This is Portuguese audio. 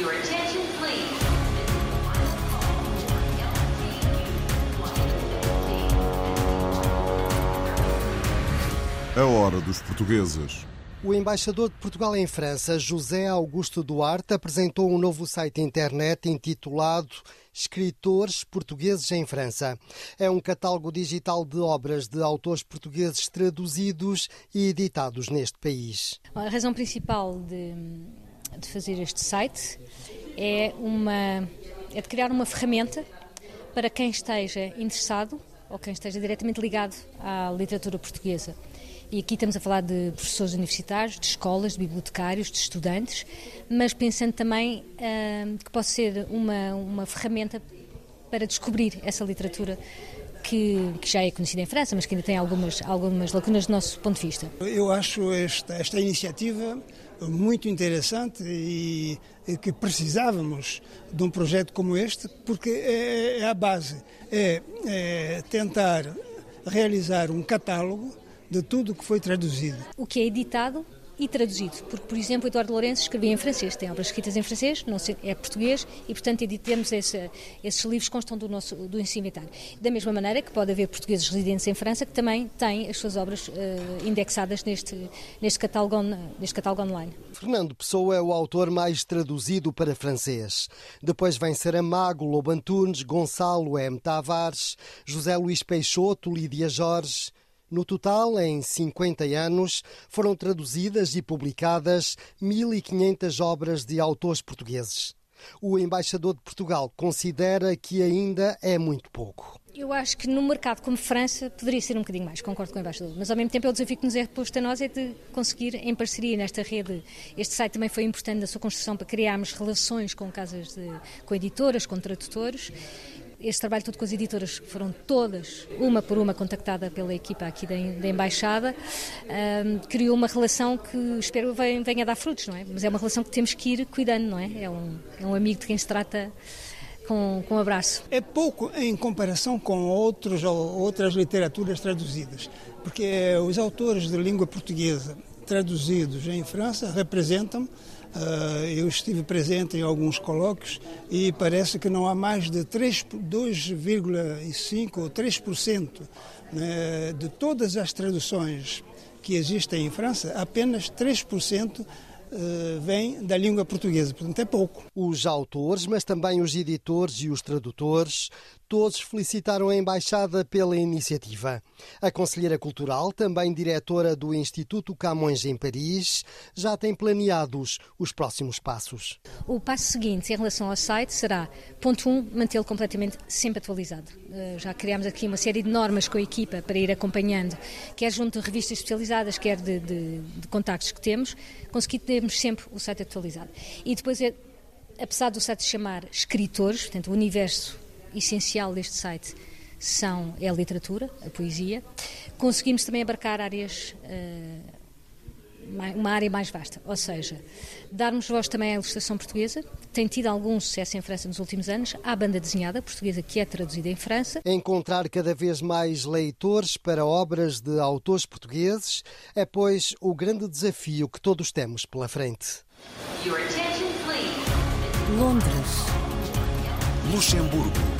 Your attention, please. A hora dos portugueses. O embaixador de Portugal em França, José Augusto Duarte, apresentou um novo site internet intitulado Escritores Portugueses em França. É um catálogo digital de obras de autores portugueses traduzidos e editados neste país. A razão principal de, de fazer este site é, uma, é de criar uma ferramenta para quem esteja interessado ou quem esteja diretamente ligado à literatura portuguesa. E aqui estamos a falar de professores universitários, de escolas, de bibliotecários, de estudantes, mas pensando também uh, que possa ser uma, uma ferramenta para descobrir essa literatura que, que, já é conhecida em França, mas que ainda tem algumas, algumas lacunas do nosso ponto de vista. Eu acho esta, esta iniciativa muito interessante e, e, que precisávamos de um projeto como este, porque é, é a base, é, é tentar realizar um catálogo de tudo o que foi traduzido. O que é editado e traduzido, porque, por exemplo, Eduardo Lourenço escrevia em francês, tem obras escritas em francês, não é português, e, portanto, editamos esse, esses livros constam do nosso do inventário. Da mesma maneira que pode haver portugueses residentes em França que também têm as suas obras uh, indexadas neste, neste, catálogo neste catálogo online. Fernando Pessoa é o autor mais traduzido para francês. Depois vem Saramago, Lobo Antunes, Gonçalo M. Tavares, José Luís Peixoto, Lídia Jorge... No total, em 50 anos, foram traduzidas e publicadas 1.500 obras de autores portugueses. O embaixador de Portugal considera que ainda é muito pouco. Eu acho que num mercado como França poderia ser um bocadinho mais, concordo com o embaixador, mas ao mesmo tempo o desafio que nos é posto a nós é de conseguir, em parceria nesta rede, este site também foi importante na sua construção para criarmos relações com casas, de, com editoras, com tradutores este trabalho todo com as editoras, foram todas, uma por uma, contactada pela equipa aqui da, da Embaixada, um, criou uma relação que espero venha, venha dar frutos, não é? Mas é uma relação que temos que ir cuidando, não é? É um, é um amigo de quem se trata com, com um abraço. É pouco em comparação com outros, outras literaturas traduzidas, porque os autores de língua portuguesa traduzidos em França representam eu estive presente em alguns colóquios e parece que não há mais de 2,5% ou 3% né, de todas as traduções que existem em França, apenas 3% eh, vem da língua portuguesa, portanto é pouco. Os autores, mas também os editores e os tradutores, todos felicitaram a Embaixada pela iniciativa. A Conselheira Cultural, também diretora do Instituto Camões em Paris, já tem planeados os próximos passos. O passo seguinte em relação ao site será, ponto 1, um, mantê-lo completamente sempre atualizado. Eh, já criámos aqui uma série de normas com a equipa para ir acompanhando, quer junto de revistas especializadas, quer de, de, de contactos que temos, conseguir termos sempre o site atualizado. E depois, é, apesar do site chamar escritores, portanto, o universo essencial deste site são, é a literatura, a poesia. Conseguimos também abarcar áreas, uh, uma área mais vasta, ou seja, darmos voz também à ilustração portuguesa, tem tido algum sucesso em França nos últimos anos, há banda desenhada portuguesa que é traduzida em França. Encontrar cada vez mais leitores para obras de autores portugueses é, pois, o grande desafio que todos temos pela frente. Londres. Luxemburgo.